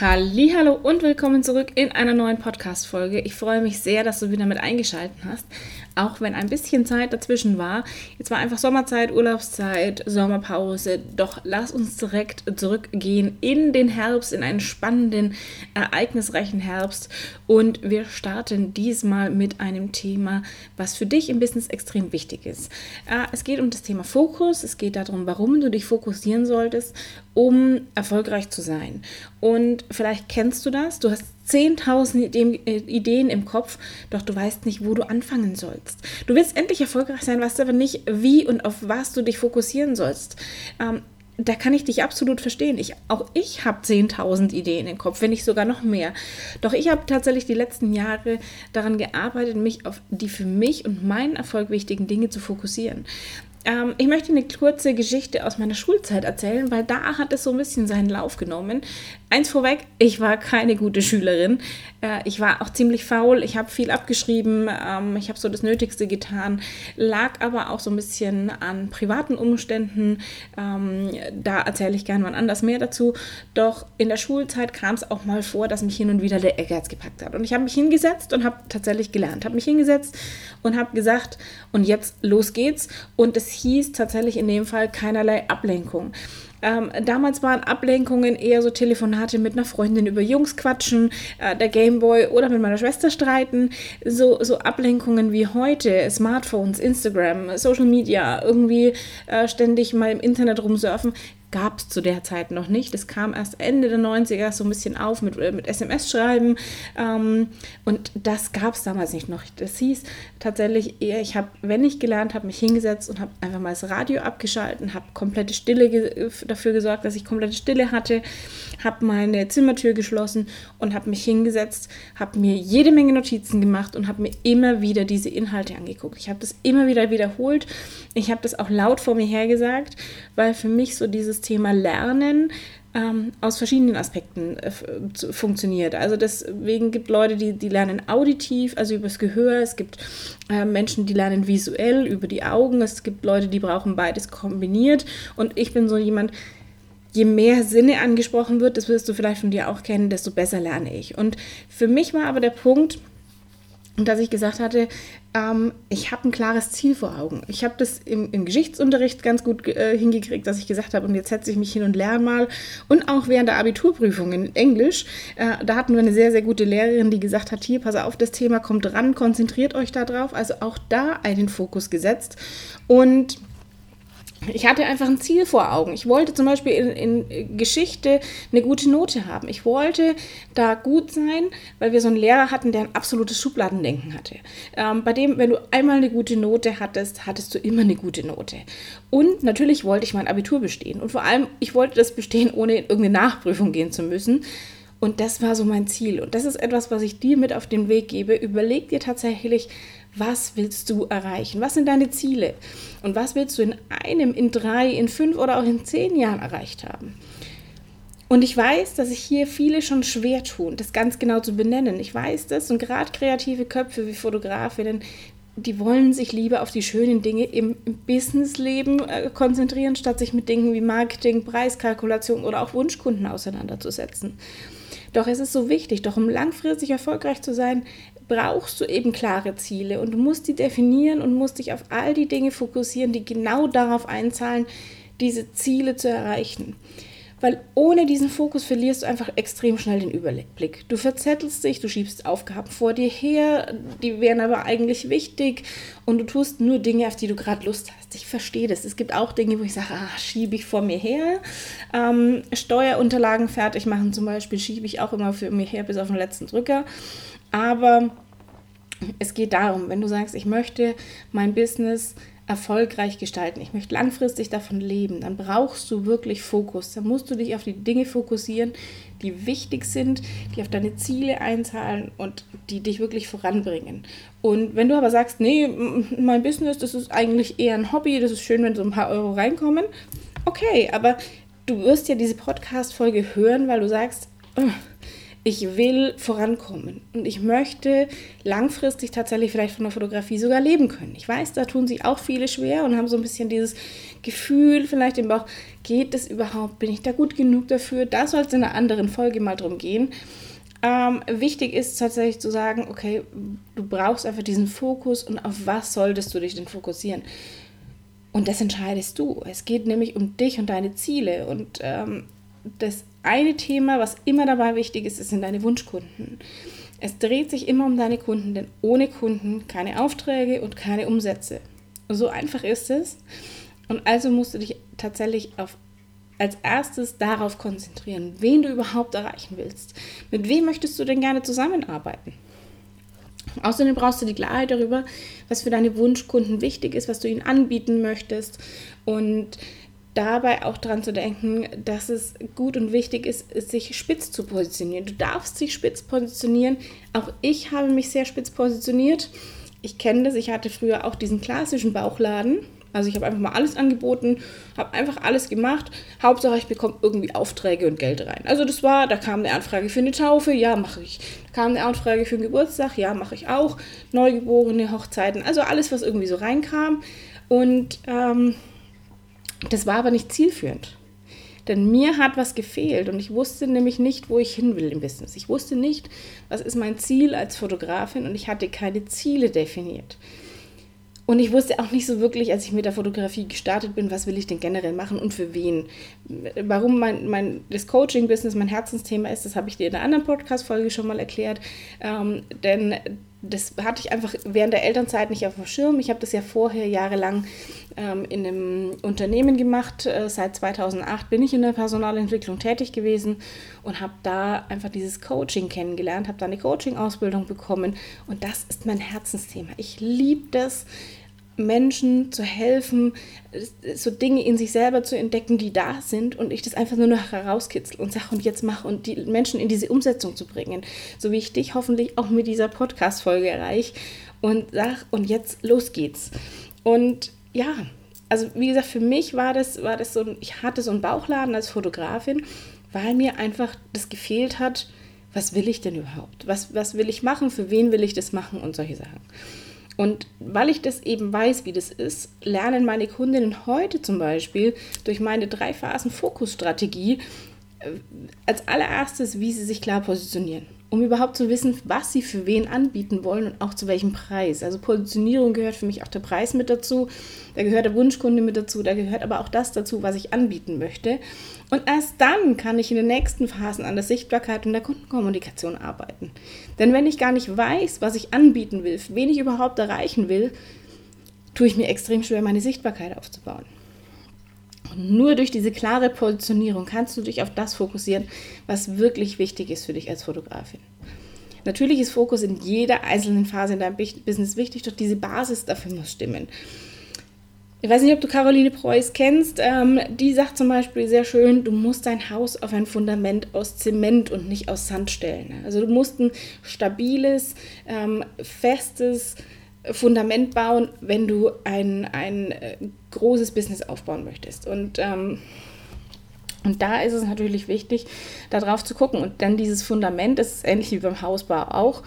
Hallo und willkommen zurück in einer neuen Podcast Folge. Ich freue mich sehr, dass du wieder mit eingeschaltet hast auch wenn ein bisschen Zeit dazwischen war. Jetzt war einfach Sommerzeit, Urlaubszeit, Sommerpause. Doch lass uns direkt zurückgehen in den Herbst, in einen spannenden, ereignisreichen Herbst. Und wir starten diesmal mit einem Thema, was für dich im Business extrem wichtig ist. Äh, es geht um das Thema Fokus. Es geht darum, warum du dich fokussieren solltest, um erfolgreich zu sein. Und vielleicht kennst du das. Du hast 10.000 äh, Ideen im Kopf, doch du weißt nicht, wo du anfangen sollst. Du willst endlich erfolgreich sein, weißt aber nicht, wie und auf was du dich fokussieren sollst. Ähm, da kann ich dich absolut verstehen. Ich, auch ich habe 10.000 Ideen im Kopf, wenn nicht sogar noch mehr. Doch ich habe tatsächlich die letzten Jahre daran gearbeitet, mich auf die für mich und meinen Erfolg wichtigen Dinge zu fokussieren. Ähm, ich möchte eine kurze Geschichte aus meiner Schulzeit erzählen, weil da hat es so ein bisschen seinen Lauf genommen. Eins vorweg, ich war keine gute Schülerin. Äh, ich war auch ziemlich faul. Ich habe viel abgeschrieben. Ähm, ich habe so das Nötigste getan. Lag aber auch so ein bisschen an privaten Umständen. Ähm, da erzähle ich gerne mal anders mehr dazu. Doch in der Schulzeit kam es auch mal vor, dass mich hin und wieder der Ehrgeiz gepackt hat. Und ich habe mich hingesetzt und habe tatsächlich gelernt. Habe mich hingesetzt und habe gesagt, und jetzt los geht's. Und es hieß tatsächlich in dem Fall keinerlei Ablenkung. Ähm, damals waren Ablenkungen eher so Telefonate mit einer Freundin über Jungs quatschen, äh, der Gameboy oder mit meiner Schwester streiten. So, so Ablenkungen wie heute, Smartphones, Instagram, Social Media, irgendwie äh, ständig mal im Internet rumsurfen, gab es zu der Zeit noch nicht. Das kam erst Ende der 90er so ein bisschen auf mit, äh, mit SMS-Schreiben. Ähm, und das gab es damals nicht noch. Das hieß tatsächlich eher, ich habe, wenn ich gelernt habe, mich hingesetzt und habe einfach mal das Radio abgeschaltet, habe komplette Stille ge dafür gesorgt, dass ich komplette Stille hatte, habe meine Zimmertür geschlossen und habe mich hingesetzt, habe mir jede Menge Notizen gemacht und habe mir immer wieder diese Inhalte angeguckt. Ich habe das immer wieder wiederholt. Ich habe das auch laut vor mir hergesagt, weil für mich so dieses Thema Lernen ähm, aus verschiedenen Aspekten äh, funktioniert. Also deswegen gibt Leute, die, die lernen auditiv, also übers Gehör. Es gibt äh, Menschen, die lernen visuell über die Augen. Es gibt Leute, die brauchen beides kombiniert. Und ich bin so jemand, je mehr Sinne angesprochen wird, das wirst du vielleicht von dir auch kennen, desto besser lerne ich. Und für mich war aber der Punkt, dass ich gesagt hatte, ähm, ich habe ein klares Ziel vor Augen. Ich habe das im, im, Geschichtsunterricht ganz gut äh, hingekriegt, dass ich gesagt habe, und jetzt setze ich mich hin und lerne mal. Und auch während der Abiturprüfung in Englisch, äh, da hatten wir eine sehr, sehr gute Lehrerin, die gesagt hat, hier, pass auf, das Thema kommt ran, konzentriert euch da drauf. Also auch da einen Fokus gesetzt. Und ich hatte einfach ein Ziel vor Augen. Ich wollte zum Beispiel in, in, Geschichte eine gute Note haben. Ich wollte da gut sein, weil wir so einen Lehrer hatten, der ein absolutes Schubladendenken hatte. Ähm, bei dem, wenn du einmal eine gute Note hattest, hattest du immer eine gute Note. Und natürlich wollte ich mein Abitur bestehen. Und vor allem, ich wollte das bestehen, ohne in irgendeine Nachprüfung gehen zu müssen. Und das war so mein Ziel. Und das ist etwas, was ich dir mit auf den Weg gebe. Überleg dir tatsächlich, was willst du erreichen? Was sind deine Ziele? Und was willst du in einem, in drei, in fünf oder auch in zehn Jahren erreicht haben? Und ich weiß, dass sich hier viele schon schwer tun, das ganz genau zu benennen. Ich weiß das und gerade kreative Köpfe wie Fotografinnen, die wollen sich lieber auf die schönen Dinge im Businessleben äh, konzentrieren, statt sich mit Dingen wie Marketing, Preiskalkulation oder auch Wunschkunden auseinanderzusetzen. Doch es ist so wichtig, doch um langfristig erfolgreich zu sein, brauchst du eben klare Ziele und du musst die definieren und musst dich auf all die Dinge fokussieren, die genau darauf einzahlen, diese Ziele zu erreichen. Weil ohne diesen Fokus verlierst du einfach extrem schnell den Überblick. Du verzettelst dich, du schiebst Aufgaben vor dir her, die wären aber eigentlich wichtig und du tust nur Dinge, auf die du gerade Lust hast. Ich verstehe das. Es gibt auch Dinge, wo ich sage, ah, schiebe ich vor mir her. Ähm, Steuerunterlagen fertig machen zum Beispiel, schiebe ich auch immer für mir her bis auf den letzten Drücker. Aber Es geht darum, wenn du sagst, ich möchte mein Business erfolgreich gestalten, ich möchte langfristig davon leben, dann brauchst du wirklich Fokus. Dann musst du dich auf die Dinge fokussieren, die wichtig sind, die auf deine Ziele einzahlen und die dich wirklich voranbringen. Und wenn du aber sagst, nee, mein Business, das ist eigentlich eher ein Hobby, das ist schön, wenn so ein paar Euro reinkommen, okay, aber du wirst ja diese Podcast-Folge hören, weil du sagst, oh, ich will vorankommen und ich möchte langfristig tatsächlich vielleicht von der Fotografie sogar leben können. Ich weiß, da tun sich auch viele schwer und haben so ein bisschen dieses Gefühl vielleicht im Bauch, geht es überhaupt, bin ich da gut genug dafür? Da soll es in einer anderen Folge mal drum gehen. Ähm, wichtig ist tatsächlich zu sagen, okay, du brauchst einfach diesen Fokus und auf was solltest du dich denn fokussieren? Und das entscheidest du. Es geht nämlich um dich und deine Ziele. Und ähm, das eine Thema, was immer dabei wichtig ist, sind deine Wunschkunden. Es dreht sich immer um deine Kunden, denn ohne Kunden keine Aufträge und keine Umsätze. So einfach ist es. Und also musst du dich tatsächlich auf, als erstes darauf konzentrieren, wen du überhaupt erreichen willst. Mit wem möchtest du denn gerne zusammenarbeiten? Außerdem brauchst du die Klarheit darüber, was für deine Wunschkunden wichtig ist, was du ihnen anbieten möchtest und dabei auch daran zu denken, dass es gut und wichtig ist, sich spitz zu positionieren. Du darfst dich spitz positionieren. Auch ich habe mich sehr spitz positioniert. Ich kenne das, ich hatte früher auch diesen klassischen Bauchladen. Also ich habe einfach mal alles angeboten, habe einfach alles gemacht. Hauptsache ich bekomme irgendwie Aufträge und Geld rein. Also das war, da kam eine Anfrage für eine Taufe, ja, mache ich. Da kam eine Anfrage für einen Geburtstag, ja, mache ich auch. Neugeborene Hochzeiten, also alles, was irgendwie so reinkam. Und ähm, das war aber nicht zielführend. Denn mir hat was gefehlt und ich wusste nämlich nicht, wo ich hin will im Business. Ich wusste nicht, was ist mein Ziel als Fotografin und ich hatte keine Ziele definiert. Und ich wusste auch nicht so wirklich, als ich mit der Fotografie gestartet bin, was will ich denn generell machen und für wen. Warum mein, mein, das Coaching-Business mein Herzensthema ist, das habe ich dir in einer anderen Podcast-Folge schon mal erklärt. Ähm, denn das hatte ich einfach während der Elternzeit nicht auf dem Schirm. Ich habe das ja vorher jahrelang ähm, in einem Unternehmen gemacht. Äh, seit 2008 bin ich in der Personalentwicklung tätig gewesen und habe da einfach dieses Coaching kennengelernt, habe da eine Coaching-Ausbildung bekommen und das ist mein Herzensthema. Ich liebe das, Menschen zu helfen, so Dinge in sich selber zu entdecken, die da sind und ich das einfach nur noch herauskitzel und sage und jetzt mache und die Menschen in diese Umsetzung zu bringen. So wie ich dich hoffentlich auch mit dieser Podcast-Folge erreiche und sag und jetzt los geht's. Und ja, also wie gesagt, für mich war das, war das so, ich hatte so einen Bauchladen als Fotografin, weil mir einfach das gefehlt hat, was will ich denn überhaupt? Was, was will ich machen? Für wen will ich das machen? Und solche Sachen. Und weil ich das eben weiß, wie das ist, lernen meine Kundinnen heute zum Beispiel durch meine drei Phasen Fokusstrategie äh, als allererstes, wie sie sich klar positionieren um überhaupt zu wissen, was sie für wen anbieten wollen und auch zu welchem Preis. Also Positionierung gehört für mich auch der Preis mit dazu, da gehört der Wunschkunde mit dazu, da gehört aber auch das dazu, was ich anbieten möchte. Und erst dann kann ich in den nächsten Phasen an der Sichtbarkeit und der Kundenkommunikation arbeiten. Denn wenn ich gar nicht weiß, was ich anbieten will, wen ich überhaupt erreichen will, tue ich mir extrem schwer, meine Sichtbarkeit aufzubauen. Und nur durch diese klare Positionierung kannst du dich auf das fokussieren, was wirklich wichtig ist für dich als Fotografin. Natürlich ist Fokus in jeder einzelnen Phase in deinem Business wichtig, doch diese Basis dafür muss stimmen. Ich weiß nicht, ob du Caroline Preuß kennst. Ähm, die sagt zum Beispiel sehr schön, du musst dein Haus auf ein Fundament aus Zement und nicht aus Sand stellen. Also du musst ein stabiles, ähm, festes, Fundament bauen, wenn du ein, ein äh, großes Business aufbauen möchtest. Und, ähm, und da ist es natürlich wichtig, darauf zu gucken. Und dann dieses Fundament, das ist ähnlich wie beim Hausbau auch,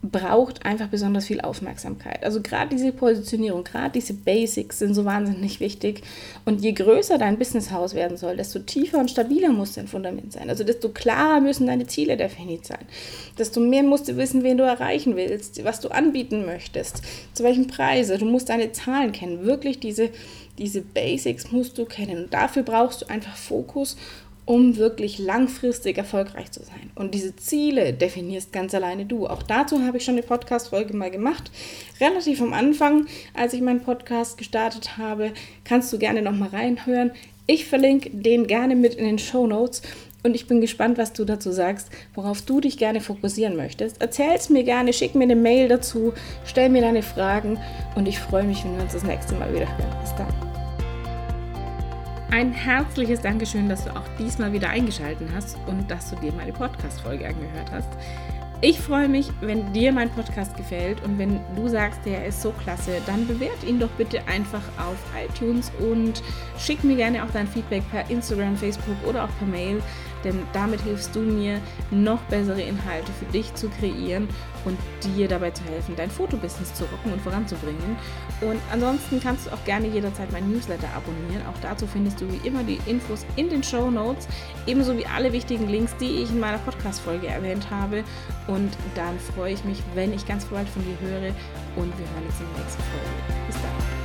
braucht einfach besonders viel Aufmerksamkeit. Also gerade diese Positionierung, gerade diese Basics sind so wahnsinnig wichtig. Und je größer dein Businesshaus werden soll, desto tiefer und stabiler muss dein Fundament sein. Also desto klarer müssen deine Ziele definiert sein. Desto mehr musst du wissen, wen du erreichen willst, was du anbieten möchtest, zu welchem Preise. Du musst deine Zahlen kennen. Wirklich diese, diese Basics musst du kennen. Und dafür brauchst du einfach Fokus um wirklich langfristig erfolgreich zu sein. Und diese Ziele definierst ganz alleine du. Auch dazu habe ich schon eine Podcast-Folge mal gemacht. Relativ am Anfang, als ich meinen Podcast gestartet habe, kannst du gerne noch mal reinhören. Ich verlinke den gerne mit in den Show Notes. Und ich bin gespannt, was du dazu sagst, worauf du dich gerne fokussieren möchtest. Erzähl es mir gerne, schick mir eine Mail dazu, stell mir deine Fragen und ich freue mich, wenn wir uns das nächste Mal wieder hören. Bis dann. Ein herzliches Dankeschön, dass du auch diesmal wieder eingeschaltet hast und dass du dir meine Podcast-Folge angehört hast. Ich freue mich, wenn dir mein Podcast gefällt und wenn du sagst, der ist so klasse, dann bewert ihn doch bitte einfach auf iTunes und schick mir gerne auch dein Feedback per Instagram, Facebook oder auch per Mail denn damit hilfst du mir, noch bessere Inhalte für dich zu kreieren und dir dabei zu helfen, dein Fotobusiness zu rocken und voranzubringen. Und ansonsten kannst du auch gerne jederzeit mein Newsletter abonnieren. Auch dazu findest du wie immer die Infos in den Show Notes, ebenso wie alle wichtigen Links, die ich in meiner Podcast-Folge erwähnt habe. Und dann freue ich mich, wenn ich ganz bald von dir höre und wir hören uns in der nächsten Folge. Bis dann.